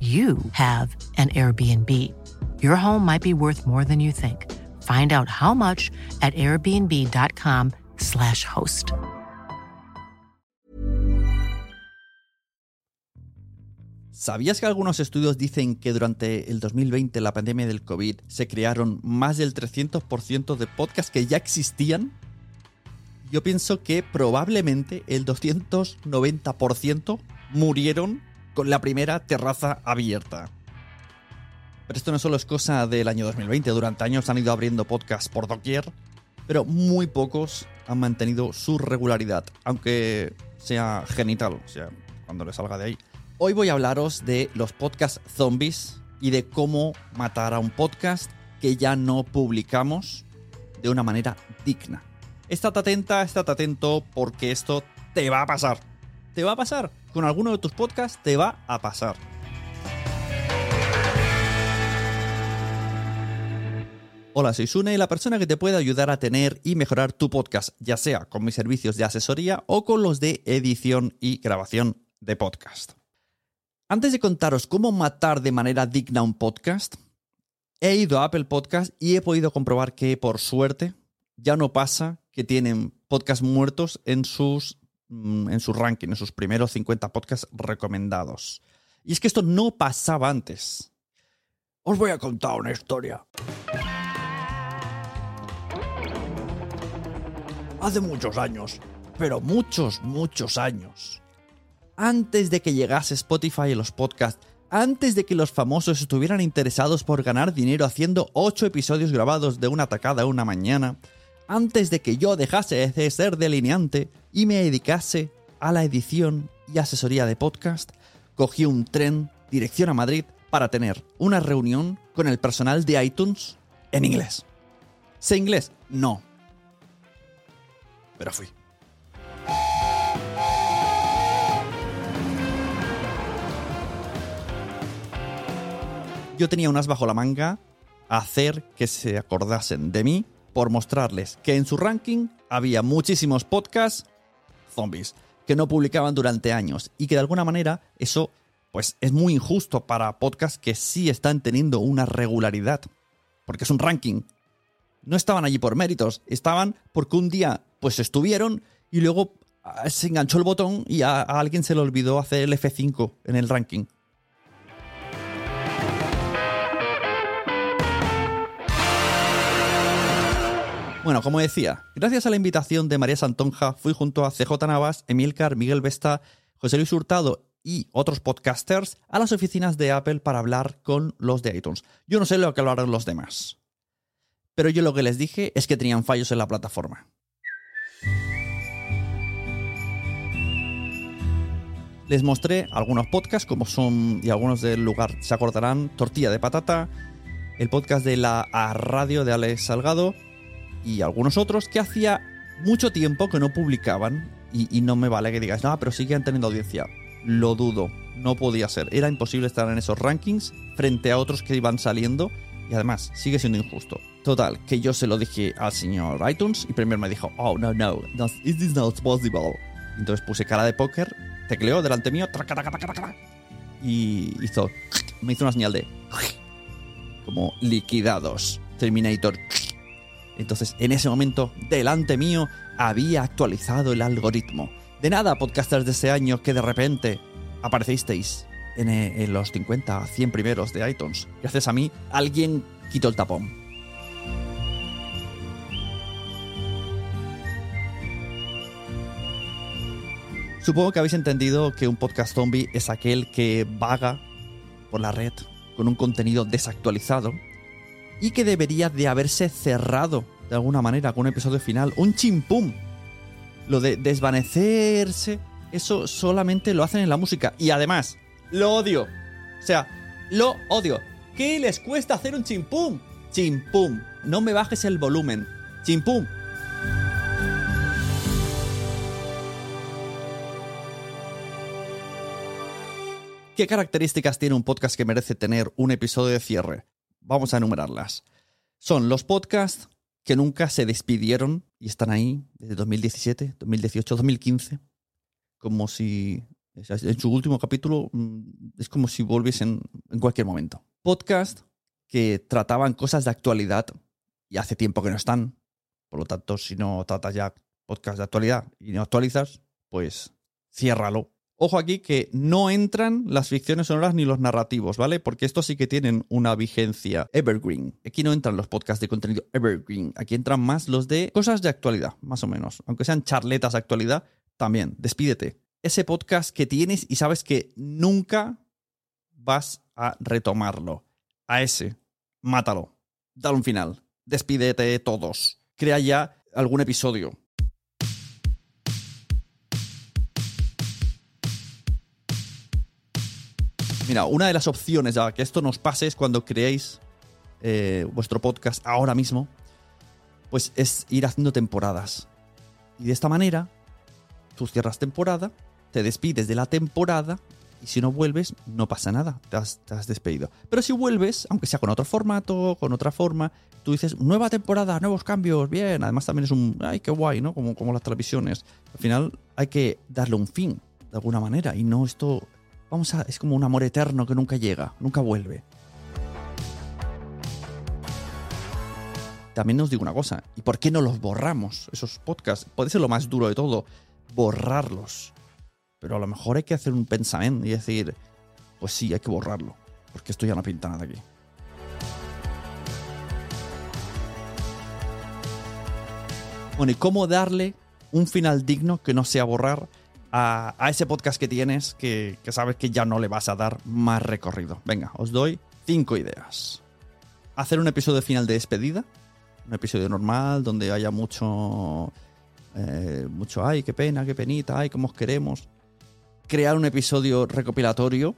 you have an Airbnb. Your home might be worth more than you think. Find out how much at airbnb.com/slash host. ¿Sabías que algunos estudios dicen que durante el 2020, la pandemia del COVID, se crearon más del 300% de podcasts que ya existían? Yo pienso que probablemente el 290% murieron con la primera terraza abierta. Pero esto no solo es cosa del año 2020, durante años han ido abriendo podcasts por doquier, pero muy pocos han mantenido su regularidad, aunque sea genital, o sea, cuando le salga de ahí. Hoy voy a hablaros de los podcasts zombies y de cómo matar a un podcast que ya no publicamos de una manera digna. Estate atenta, estate atento porque esto te va a pasar. Te va a pasar. Con alguno de tus podcasts te va a pasar. Hola, soy Sune, la persona que te puede ayudar a tener y mejorar tu podcast, ya sea con mis servicios de asesoría o con los de edición y grabación de podcast. Antes de contaros cómo matar de manera digna un podcast, he ido a Apple Podcast y he podido comprobar que, por suerte, ya no pasa que tienen podcasts muertos en sus, en su ranking, en sus primeros 50 podcasts recomendados. Y es que esto no pasaba antes. Os voy a contar una historia. Hace muchos años, pero muchos, muchos años. Antes de que llegase Spotify y los podcasts, antes de que los famosos estuvieran interesados por ganar dinero haciendo 8 episodios grabados de una tacada una mañana, antes de que yo dejase de ser delineante y me dedicase a la edición y asesoría de podcast, cogí un tren dirección a Madrid para tener una reunión con el personal de iTunes en inglés. ¿Sé inglés? No. Pero fui. Yo tenía unas bajo la manga a hacer que se acordasen de mí por mostrarles que en su ranking había muchísimos podcasts zombies que no publicaban durante años y que de alguna manera eso pues es muy injusto para podcasts que sí están teniendo una regularidad, porque es un ranking. No estaban allí por méritos, estaban porque un día pues estuvieron y luego ah, se enganchó el botón y a, a alguien se le olvidó hacer el F5 en el ranking. Bueno, como decía, gracias a la invitación de María Santonja, fui junto a CJ Navas, Emilcar, Miguel Vesta, José Luis Hurtado y otros podcasters a las oficinas de Apple para hablar con los de iTunes. Yo no sé lo que hablaron los demás. Pero yo lo que les dije es que tenían fallos en la plataforma. Les mostré algunos podcasts, como son, y algunos del lugar se acordarán, Tortilla de Patata, el podcast de la radio de Alex Salgado y algunos otros que hacía mucho tiempo que no publicaban y, no me vale que digas, no, pero siguen teniendo audiencia. Lo dudo, no podía ser. Era imposible estar en esos rankings frente a otros que iban saliendo y además sigue siendo injusto. Total, que yo se lo dije al señor iTunes y primero me dijo, oh, no, no, is this not possible? Entonces puse cara de póker tecleó delante mío y hizo, me hizo una señal de como liquidados. Terminator. Entonces, en ese momento, delante mío, había actualizado el algoritmo. De nada, podcasters de ese año, que de repente aparecisteis en, en los 50, 100 primeros de iTunes. Gracias a mí, alguien quitó el tapón. Supongo que habéis entendido que un podcast zombie es aquel que vaga por la red con un contenido desactualizado y que debería de haberse cerrado de alguna manera con un episodio final, un chimpum. Lo de desvanecerse, eso solamente lo hacen en la música y además lo odio. O sea, lo odio. ¿Qué les cuesta hacer un chimpum? Chimpum. No me bajes el volumen. Chimpum. ¿Qué características tiene un podcast que merece tener un episodio de cierre? Vamos a enumerarlas. Son los podcasts que nunca se despidieron y están ahí desde 2017, 2018, 2015, como si en su último capítulo mm, es como si volviesen en cualquier momento. Podcasts que trataban cosas de actualidad y hace tiempo que no están. Por lo tanto, si no tratas ya podcast de actualidad y no actualizas, pues ciérralo Ojo aquí que no entran las ficciones sonoras ni los narrativos, ¿vale? Porque estos sí que tienen una vigencia evergreen. Aquí no entran los podcasts de contenido evergreen. Aquí entran más los de cosas de actualidad, más o menos. Aunque sean charletas de actualidad, también. Despídete. Ese podcast que tienes y sabes que nunca vas a retomarlo. A ese, mátalo. Dale un final. Despídete todos. Crea ya algún episodio Mira, una de las opciones a que esto nos pase es cuando creéis eh, vuestro podcast ahora mismo, pues es ir haciendo temporadas. Y de esta manera, tú cierras temporada, te despides de la temporada y si no vuelves, no pasa nada, te has, despedido. Pero si vuelves, aunque sea con otro formato, con otra forma, tú dices, nueva temporada, nuevos cambios, bien. Además también es un, ay, qué guay, ¿no? Como, como las televisiones. Al final hay que darle un fin, de alguna manera, y no esto Vamos a, es como un amor eterno que nunca llega, nunca vuelve. También os digo una cosa, ¿y por qué no los borramos, esos podcasts? Puede ser lo más duro de todo, borrarlos. Pero a lo mejor hay que hacer un pensamiento y decir, pues sí, hay que borrarlo, porque esto ya no pinta nada aquí. Bueno, ¿y cómo darle un final digno que no sea borrar a, ese podcast que tienes que, sabes que ya no le vas a dar más recorrido. Venga, os doy cinco ideas. Hacer un episodio final de despedida. Un episodio normal donde haya mucho... Eh, mucho, ay, qué pena, qué penita, ay, cómo os queremos. Crear un episodio recopilatorio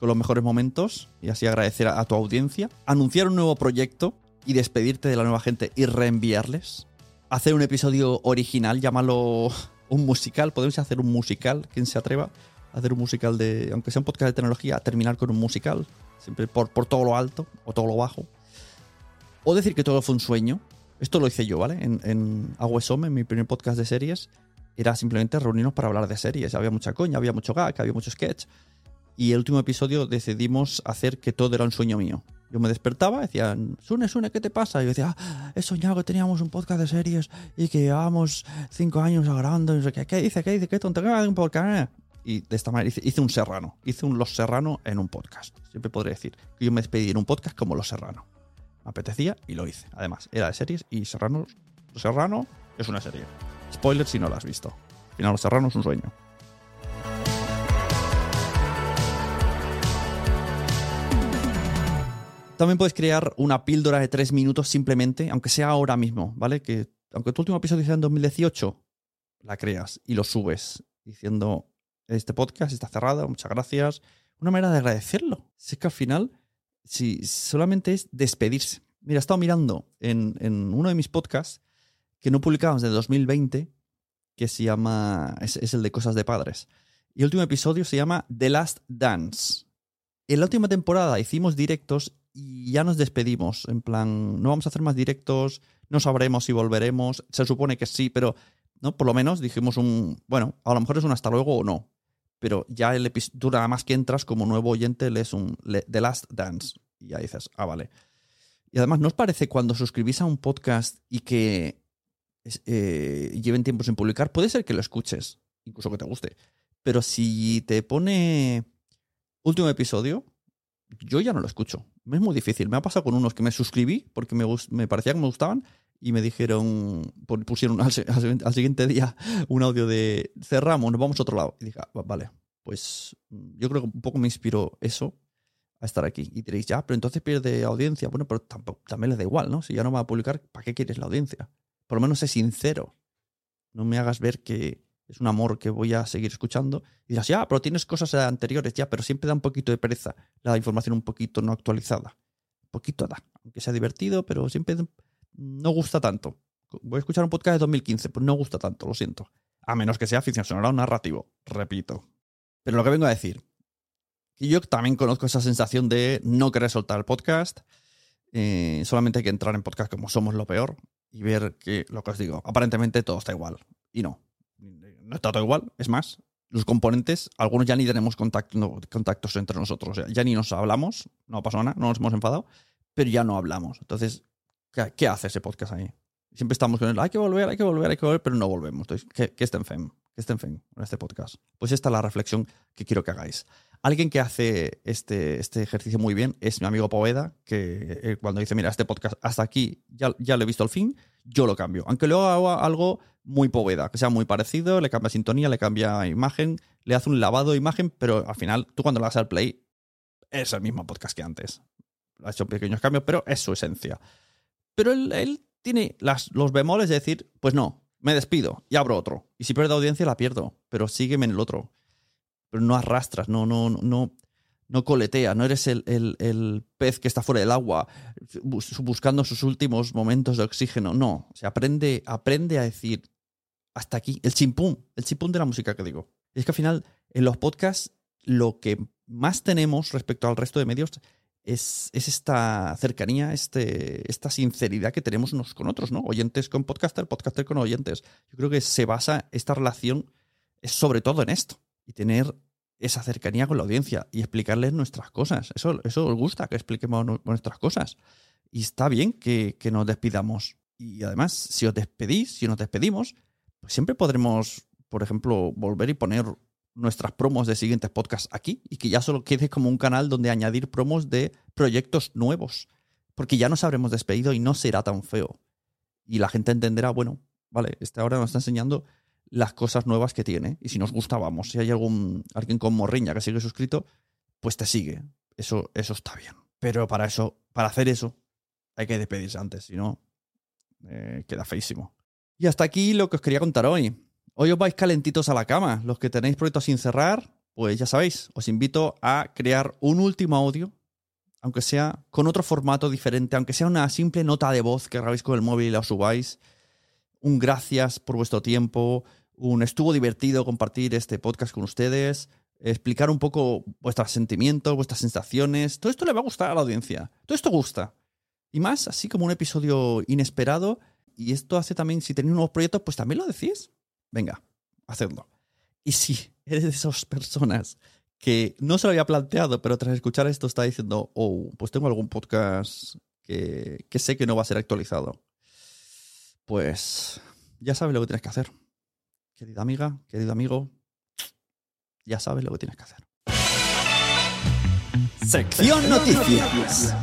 con los mejores momentos y así agradecer a, a tu audiencia. Anunciar un nuevo proyecto y despedirte de la nueva gente y reenviarles. Hacer un episodio original, llámalo un musical, podemos hacer un musical, quien se atreva a hacer un musical de, aunque sea un podcast de tecnología, a terminar con un musical, siempre por, por todo lo alto o todo lo bajo. O decir que todo fue un sueño. Esto lo hice yo, ¿vale? En, en en mi primer podcast de series, era simplemente reunirnos para hablar de series. Había mucha coña, había mucho gag, había mucho sketch. Y el último episodio decidimos hacer que todo era un sueño mío. Yo me despertaba, decían, Sune, Sune, ¿qué te pasa? Y yo decía, ah, he soñado que teníamos un podcast de series y que llevábamos cinco años grabando. Y no sé qué, ¿qué dice? ¿Qué dice? ¿Qué tontería un podcast? Y de esta manera hice, un serrano. Hice un Los Serrano en un podcast. Siempre podría decir que yo me despedí en un podcast como Los Serrano. Me apetecía y lo hice. Además, era de series y Serrano Serrano es una serie. Spoiler si no la has visto. Al final, Los Serrano es un sueño. También puedes crear una píldora de tres minutos simplemente, aunque sea ahora mismo, ¿vale? Que aunque tu último episodio sea en 2018, la creas y lo subes diciendo este podcast está cerrado, muchas gracias. Una manera de agradecerlo. Si es que al final, si solamente es despedirse. Mira, he estado mirando en, en uno de mis podcasts que no publicamos desde 2020, que se llama, es el de cosas de padres. Y el último episodio se llama The Last Dance. En la última temporada hicimos directos y ya nos despedimos. En plan, no vamos a hacer más directos, no sabremos si volveremos. Se supone que sí, pero ¿no? Por lo menos dijimos un. Bueno, a lo mejor es un hasta luego o no. Pero ya el episodio, nada más que entras como nuevo oyente, lees un The Last Dance. Y ya dices, ah, vale. Y además, ¿no os parece cuando suscribís a un podcast y que eh, lleven tiempo sin publicar? Puede ser que lo escuches, incluso que te guste. Pero si te pone último episodio, yo ya no lo escucho. Es muy difícil. Me ha pasado con unos que me suscribí porque me, me parecía que me gustaban y me dijeron, pusieron al, siguiente día un audio de cerramos, nos vamos a otro lado. Y dije, ah, vale, pues mm, yo creo que un poco me inspiró eso a estar aquí. Y diréis, ya, pero entonces pierde audiencia. Bueno, pero tampoco, también les da igual, ¿no? Si ya no va a publicar, ¿para qué quieres la audiencia? Por lo menos sé sincero. No me hagas ver que es un amor que voy a seguir escuchando. Y dirás, ya, pero tienes cosas anteriores, ya, pero siempre da un poquito de pereza la información un poquito no actualizada. Un poquito da, aunque sea divertido, pero siempre no gusta tanto. Voy a escuchar un podcast de 2015, pues no gusta tanto, lo siento. A menos que sea ficción sonora o narrativo, repito. Pero lo que vengo a decir, que yo también conozco esa sensación de no querer soltar el podcast. Eh, solamente hay que entrar en podcast como somos lo peor y ver que, lo que os digo, aparentemente todo está igual. Y no, no está todo igual. Es más, los componentes, algunos ya ni tenemos contacto, contactos entre nosotros. Ya ni nos hablamos, no pasó nada, no nos hemos enfadado, pero ya no hablamos. Entonces, ¿Qué, hace ese podcast ahí? Siempre estamos con el, hay que volver, hay que volver, hay que volver, pero no volvemos. Entonces, ¿qué, qué está en FEM? ¿Qué está en FEM en este podcast? Pues esta es la reflexión que quiero que hagáis. Alguien que hace este, este ejercicio muy bien es mi amigo Poveda, que eh, cuando dice, mira, este podcast hasta aquí ya, ya lo he visto al fin, yo lo cambio. Aunque luego haga algo muy Poveda, que sea muy parecido, le cambia sintonía, le cambia imagen, le hace un lavado de imagen, pero al final tú cuando le das al play es el mismo podcast que antes. Ha hecho pequeños cambios, pero es su esencia. Pero él, tiene las, los bemoles de decir, pues no, me despido y abro otro. Y si pierdo audiencia, la pierdo, pero sígueme en el otro. Pero no arrastras, no, no, no, no coletea, no eres el, el, pez que está fuera del agua buscando sus últimos momentos de oxígeno. No, se aprende, aprende a decir hasta aquí, el chimpum, el chimpum de la música que digo. Es que al final, en los podcasts, lo que más tenemos respecto al resto de medios es, esta cercanía, este, esta sinceridad que tenemos unos con otros, ¿no? Oyentes con podcaster, podcaster con oyentes. Yo creo que se basa esta relación es sobre todo en esto y tener esa cercanía con la audiencia y explicarles nuestras cosas. Eso, eso os gusta, que expliquemos nuestras cosas. Y está bien que, que nos despidamos. Y además, si os despedís, si nos despedimos, pues siempre podremos, por ejemplo, volver y poner nuestras promos de siguientes podcasts aquí y que ya solo quede como un canal donde añadir promos de proyectos nuevos. Porque ya nos habremos despedido y no será tan feo. Y la gente entenderá, bueno, vale, este ahora nos está enseñando las cosas nuevas que tiene. Y si nos gusta, vamos. Si hay algún alguien con morriña que sigue suscrito, pues te sigue. Eso, eso está bien. Pero para eso, para hacer eso, hay que despedirse antes, si no, eh, queda feísimo. Y hasta aquí lo que os quería contar hoy. Hoy os vais calentitos a la cama. Los que tenéis proyectos sin cerrar, pues ya sabéis, os invito a crear un último audio, aunque sea con otro formato diferente, aunque sea una simple nota de voz que grabéis con el móvil y la subáis. Un gracias por vuestro tiempo. Un estuvo divertido compartir este podcast con ustedes. Explicar un poco vuestros sentimientos, vuestras sensaciones. Todo esto le va a gustar a la audiencia. Todo esto gusta. Y más, así como un episodio inesperado. Y esto hace también, si tenéis nuevos proyectos, pues también lo decís venga, hacedlo. Y si eres de esas personas que no se lo había planteado, pero tras escuchar esto está diciendo, oh, pues tengo algún podcast que, que sé que no va a ser actualizado pues ya sabes lo que tienes que hacer. Querida amiga, querido amigo, ya sabes lo que tienes que hacer. Sección Noticias.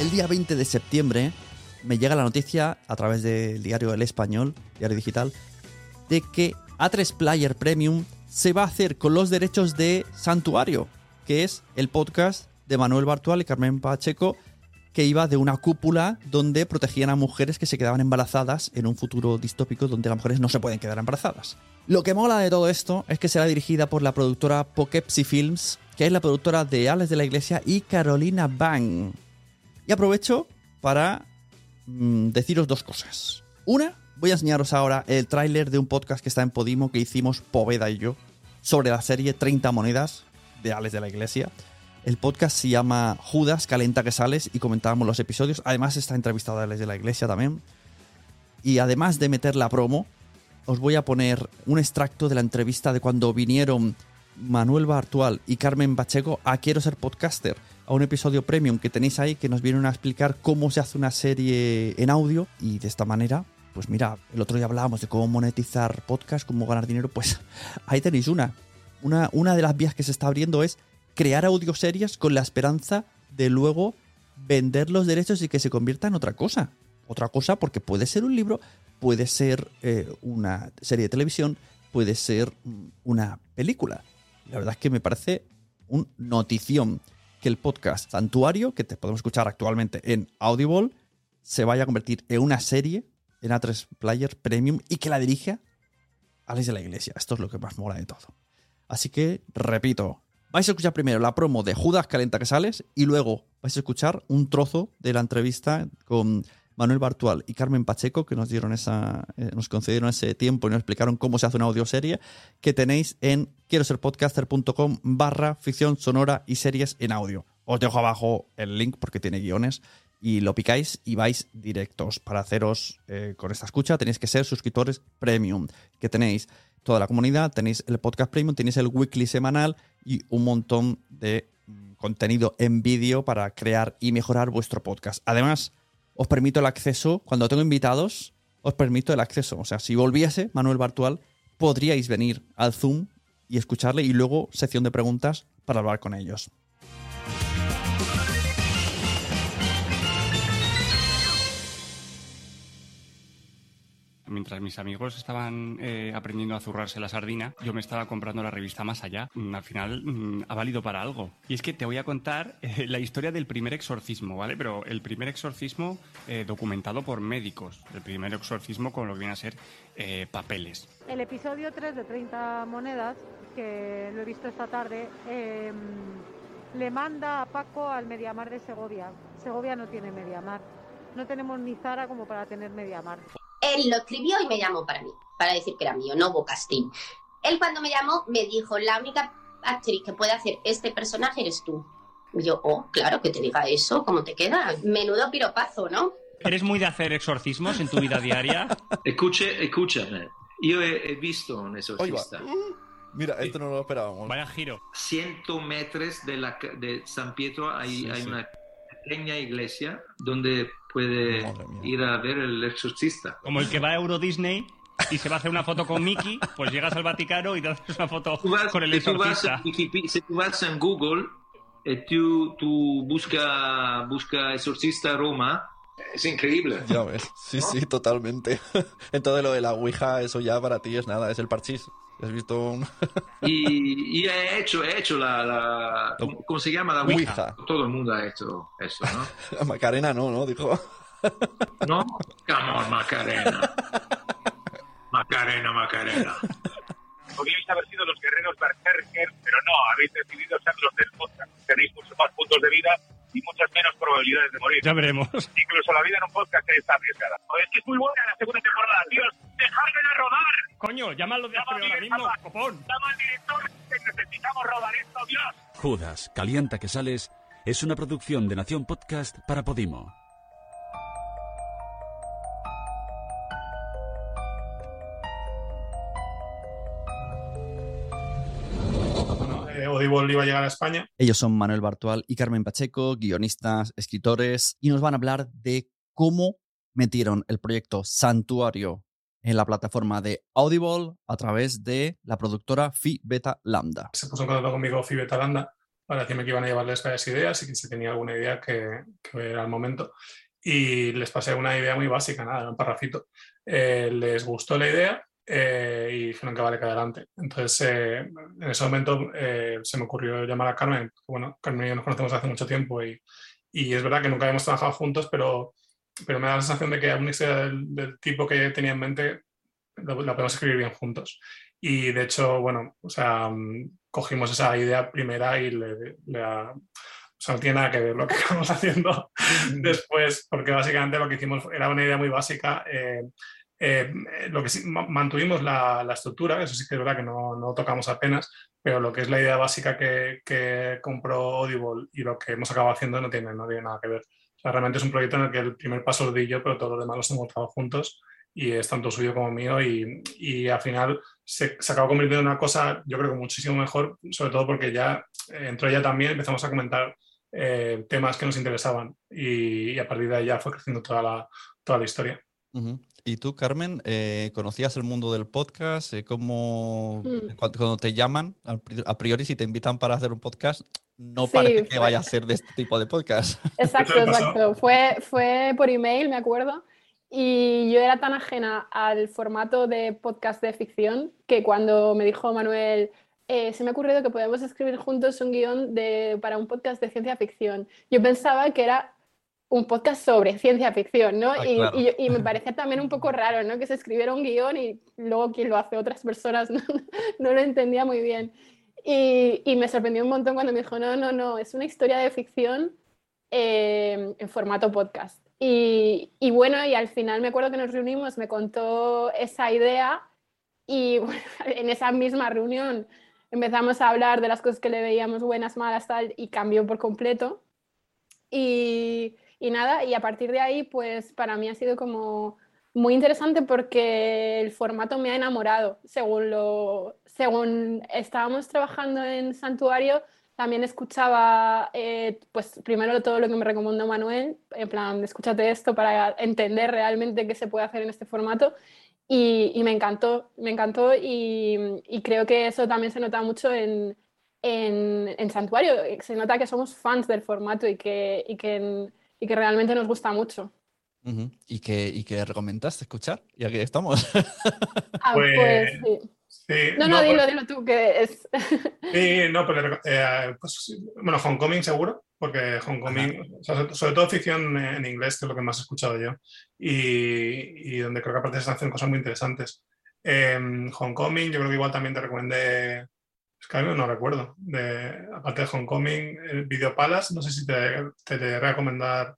El día 20 de septiembre me llega la noticia a través del diario El Español, diario digital, de que A3 Player Premium se va a hacer con los derechos de Santuario, que es el podcast de Manuel Bartual y Carmen Pacheco, que iba de una cúpula donde protegían a mujeres que se quedaban embarazadas en un futuro distópico donde las mujeres no se pueden quedar embarazadas. Lo que mola de todo esto es que será dirigida por la productora Poughkeepsie Films, que es la productora de Alex de la Iglesia y Carolina Bang. Y aprovecho para mm, deciros dos cosas. Una, voy a enseñaros ahora el tráiler de un podcast que está en Podimo que hicimos Poveda y yo sobre la serie 30 monedas de Alex de la Iglesia. El podcast se llama Judas, Calenta que sales y comentábamos los episodios. Además está entrevistada desde la iglesia también. Y además de meter la promo, os voy a poner un extracto de la entrevista de cuando vinieron Manuel Bartual y Carmen Pacheco a Quiero ser podcaster, a un episodio premium que tenéis ahí que nos vienen a explicar cómo se hace una serie en audio y de esta manera, pues mira, el otro día hablábamos de cómo monetizar podcast, cómo ganar dinero, pues ahí tenéis una. Una, una de las vías que se está abriendo es crear audioseries con la esperanza de luego vender los derechos y que se convierta en otra cosa. Otra cosa porque puede ser un libro, puede ser eh, una serie de televisión, puede ser mm, una película. La verdad es que me parece un notición que el podcast Santuario, que te podemos escuchar actualmente en Audible, se vaya a convertir en una serie en A3 Player Premium y que la dirija Alex de la Iglesia. Esto es lo que más mola de todo. Así que, repito, vais a escuchar primero la promo de Judas Calenta que sales y luego vais a escuchar un trozo de la entrevista con Manuel Bartual y Carmen Pacheco que nos dieron esa, eh, nos concedieron ese tiempo y nos explicaron cómo se hace una audioserie que tenéis en quiero ser podcaster.com barra ficción sonora y series en audio. Os dejo abajo el link porque tiene guiones y lo picáis y vais directos. Para haceros eh, con esta escucha tenéis que ser suscriptores premium, que tenéis toda la comunidad, tenéis el podcast premium, tenéis el weekly semanal y un montón de mm, contenido en vídeo para crear y mejorar vuestro podcast. Además, os permito el acceso, cuando tengo invitados, os permito el acceso. O sea, si volviese Manuel Bartual, podríais venir al Zoom y escucharle y luego sección de preguntas para hablar con ellos. Mientras mis amigos estaban eh, aprendiendo a zurrarse la sardina, yo me estaba comprando la revista Más Allá. Mm, Al final mm, ha valido para algo. Y es que te voy a contar eh, la historia del primer exorcismo, ¿vale? Pero el primer exorcismo eh, documentado por médicos. El primer exorcismo con lo que viene a ser eh, papeles. El episodio 3 de 30 monedas, que lo he visto esta tarde, eh, le manda a Paco al Mediamar de Segovia. Segovia no tiene Mediamar. No tenemos ni Zara como para tener Mediamar. Él lo escribió y me llamó para mí, para decir que era mío, no Bocastín. Él cuando me llamó me dijo, la única actriz que puede hacer este personaje eres tú. Y yo, oh, claro que te diga eso, ¿cómo te queda? Menudo piropazo, ¿no? ¿Eres muy de hacer exorcismos en tu vida diaria? Escuche, escúchame. Io he, he visto un exorcista. Mira, esto no lo esperábamos. Vaya giro. 100 metros de, la, ca- de San Pietro hay, Sí, hay sí. una pequeña iglesia donde puede ir a ver el exorcista. Como el que va a Euro Disney y se va a hacer una foto con Mickey, pues llegas al Vaticano y te haces una foto Tú vas- con el si tú vas exorcista. si tú vas en Google y tú, tú busca, busca exorcista Roma, es increíble. Ya ves, sí, sí, totalmente. Entonces lo de la Ouija, eso ya para ti es nada, es el parchís. ¿Has visto un... Y, y he hecho, he hecho la, la- ¿cómo, cómo se llama la Ouija. Todo el mundo ha hecho eso, ¿no? Macarena no, ¿no? Dijo. ¿No? Come on, Macarena. Macarena, Macarena. podríais haber sido los guerreros berserker, pero no, habéis decidido ser los del podcast. Tenéis muchos más puntos de vida y muchas menos probabilidades de morir. Ya veremos. Incluso la vida en un podcast es arriesgada. Es que es muy buena la segunda temporada, tíos. ¡Dejadmela rodar! Coño, llámalo de Llama ahora al mismo, director, copón. llama al director, que necesitamos rodar esto, Dios. Judas, Calienta que sales es una producción de Nación Podcast para Podimo. Audible iba a llegar a España. Ellos son Manuel Bartual y Carmen Pacheco, guionistas, escritores, y nos van a hablar de cómo metieron el proyecto Santuario en la plataforma de Audible a través de la productora Phi Beta Lambda. Se puso en contacto conmigo Fibeta Landa para decirme que iban a llevarles varias ideas y que si tenía alguna idea que, que era el momento. Y les pasé una idea muy básica, nada, un parrafito. Eh, les gustó la idea eh, y dijeron que vale que adelante. Entonces, eh, en ese momento eh, se me ocurrió llamar a Carmen. Bueno, Carmen y yo nos conocemos hace mucho tiempo y, y es verdad que nunca habíamos trabajado juntos, pero, pero me da la sensación de que una historia del, del tipo que tenía en mente la, la podemos escribir bien juntos. Y de hecho, bueno, o sea, mm, cogimos esa idea primera y le, le o sea, no tiene nada que ver lo que estamos haciendo después, porque básicamente lo que hicimos era una idea muy básica. eh, eh, lo que sí, ma- mantuvimos la, la estructura, eso sí que es verdad que no, no tocamos apenas, pero lo que es la idea básica que, que compró Audible y lo que hemos acabado haciendo no tiene, no tiene nada que ver. O sea, realmente es un proyecto en el que el primer paso lo di yo, pero todos los demás los hemos trabajado juntos y es tanto suyo como mío y, y al final se, se acabó convirtiendo en una cosa yo creo que muchísimo mejor, sobre todo porque ya eh, entró ella también, empezamos a comentar eh, temas que nos interesaban y, y a partir de ahí ya fue creciendo toda la, toda la historia. Ujú. ¿Y tú, Carmen, eh, conocías el mundo del podcast? Eh, ¿Cómo, Mm. cuando, cuando te llaman, a priori, si te invitan para hacer un podcast, no Sí, parece que fue- vaya a ser de este tipo de podcast? Exacto, exacto. Fue, fue por email, me acuerdo. Y yo era tan ajena al formato de podcast de ficción que cuando me dijo Manuel, eh, se me ha ocurrido que podemos escribir juntos un guion de, para un podcast de ciencia ficción. Yo pensaba que era un podcast sobre ciencia ficción, ¿no? Ah, y, claro. y me parecía también un poco raro, ¿no? Que se escribiera un guion y luego quien lo hace otras personas no, no lo entendía muy bien. Y, y me sorprendió un montón cuando me dijo, no, no, no, es una historia de ficción eh, en formato podcast. Y, y bueno, y al final me acuerdo que nos reunimos, me contó esa idea y bueno, en esa misma reunión empezamos a hablar de las cosas que le veíamos buenas, malas, tal, y cambió por completo. Y, y nada, y a partir de ahí, pues para mí ha sido como muy interesante porque el formato me ha enamorado. Según, lo, según estábamos trabajando en Santuario, también escuchaba, eh, pues primero todo lo que me recomendó Manuel, en plan, escúchate esto para entender realmente qué se puede hacer en este formato. Y, y me encantó, me encantó y, y creo que eso también se nota mucho en, en, en Santuario. Se nota que somos fans del formato y que, y que, y que realmente nos gusta mucho. ¿Y que, y que recomendaste escuchar? Ya que estamos. Ah, Pues, pues sí. Sí, No, no, pues- dilo, dilo tú, que es... Sí, no, pero eh, pues, bueno, Homecoming seguro, porque Homecoming, o sea, sobre, sobre todo ficción en inglés, que es lo que más he escuchado yo, y, y donde creo que aparte se hacen cosas muy interesantes. Eh, Homecoming, yo creo que igual también te recomendé, ahora no recuerdo, de, aparte de Homecoming, el Video Palace, no sé si te, te, te recomendar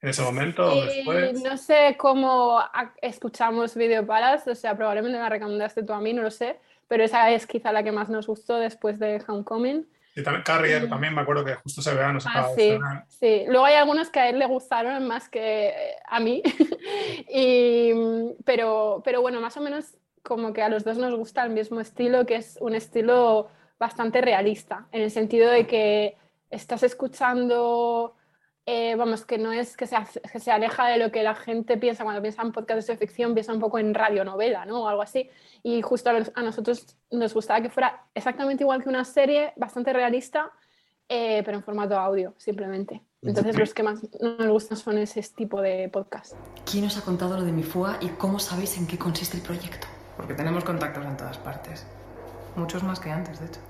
en ese momento o Y después. no sé cómo escuchamos Video Palace, o sea, probablemente me la recomendaste tú a mí, no lo sé, pero esa es quizá la que más nos gustó después de Homecoming. Y también Carrier, también me acuerdo que justo ese verano se Ah, sí, sí. Luego hay algunos que a él le gustaron más que eh, a mí, y, pero, pero bueno, más o menos como que a los dos nos gusta el mismo estilo, que es un estilo bastante realista, en el sentido de que estás escuchando, eh, vamos, que no es que se, que se aleja de lo que la gente piensa cuando piensa en podcasts de ficción, piensa un poco en radionovela, ¿no? O algo así. Y justo a los- a nosotros nos gustaba que fuera exactamente igual que una serie, bastante realista, eh, pero en formato audio, simplemente. Entonces los que más nos gustan son ese tipo de podcast. ¿Quién os ha contado lo de mi fuga y cómo sabéis en qué consiste el proyecto? Porque tenemos contactos en todas partes. Muchos más que antes, de hecho.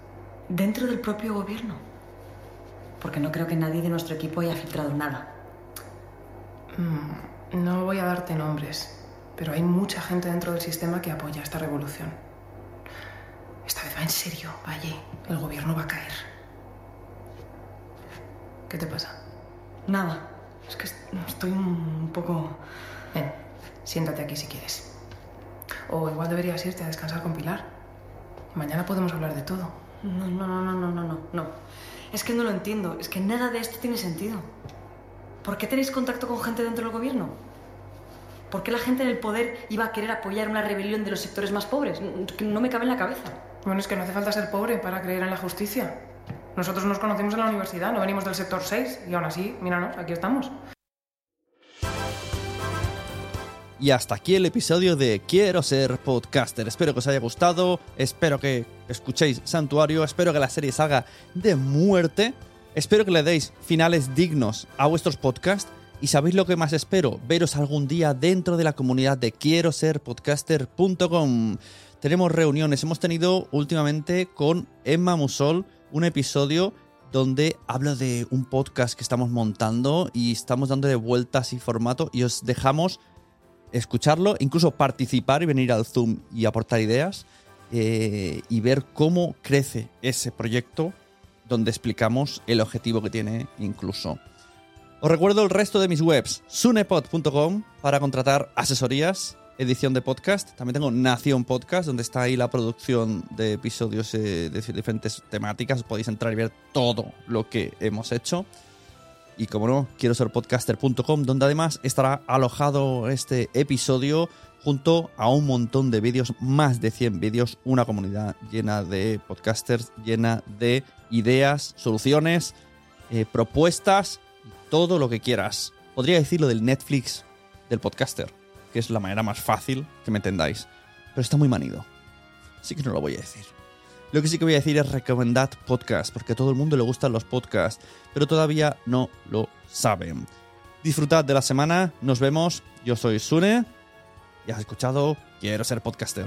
Dentro del propio gobierno. Porque no creo que nadie de nuestro equipo haya filtrado nada. Mm, no voy a darte nombres, pero hay mucha gente dentro del sistema que apoya esta revolución. Esta vez va en serio, Valle. El gobierno va a caer. ¿Qué te pasa? Nada. Es que est- estoy un poco... Ven, siéntate aquí si quieres. O igual deberías irte a descansar con Pilar. Mañana podemos hablar de todo. No, no, no, no, no, no, no. Es que no lo entiendo. Es que nada de esto tiene sentido. ¿Por qué tenéis contacto con gente dentro del gobierno? ¿Por qué la gente en el poder iba a querer apoyar una rebelión de los sectores más pobres? No me cabe en la cabeza. Bueno, es que no hace falta ser pobre para creer en la justicia. Nosotros nos conocimos en la universidad, no venimos del sector 6 y aún así, míranos, aquí estamos. Y hasta aquí el episodio de Quiero ser podcaster. Espero que os haya gustado, espero que escuchéis Santuario, espero que la serie salga de muerte, espero que le deis finales dignos a vuestros podcasts. Y sabéis lo que más espero, veros algún día dentro de la comunidad de quiero ser podcaster.com. Tenemos reuniones, hemos tenido últimamente con Emma Musol un episodio donde hablo de un podcast que estamos montando y estamos dando de vueltas y formato y os dejamos escucharlo, incluso participar y venir al Zoom y aportar ideas eh, y ver cómo crece ese proyecto donde explicamos el objetivo que tiene incluso. Os recuerdo el resto de mis webs, sunepod.com para contratar asesorías, edición de podcast. También tengo Nación Podcast, donde está ahí la producción de episodios eh, de diferentes temáticas. Podéis entrar y ver todo lo que hemos hecho. Y como no, quiero ser podcaster.com, donde además estará alojado este episodio junto a un montón de vídeos, más de 100 vídeos, una comunidad llena de podcasters, llena de ideas, soluciones, eh, propuestas, todo lo que quieras. Podría decir lo del Netflix del podcaster, que es la manera más fácil que me entendáis, pero está muy manido. Así que no lo voy a decir. Lo que sí que voy a decir es recomendad podcast, porque a todo el mundo le gustan los podcasts, pero todavía no lo saben. Disfrutad de la semana, nos vemos. Yo soy Sune y has escuchado Quiero ser podcaster.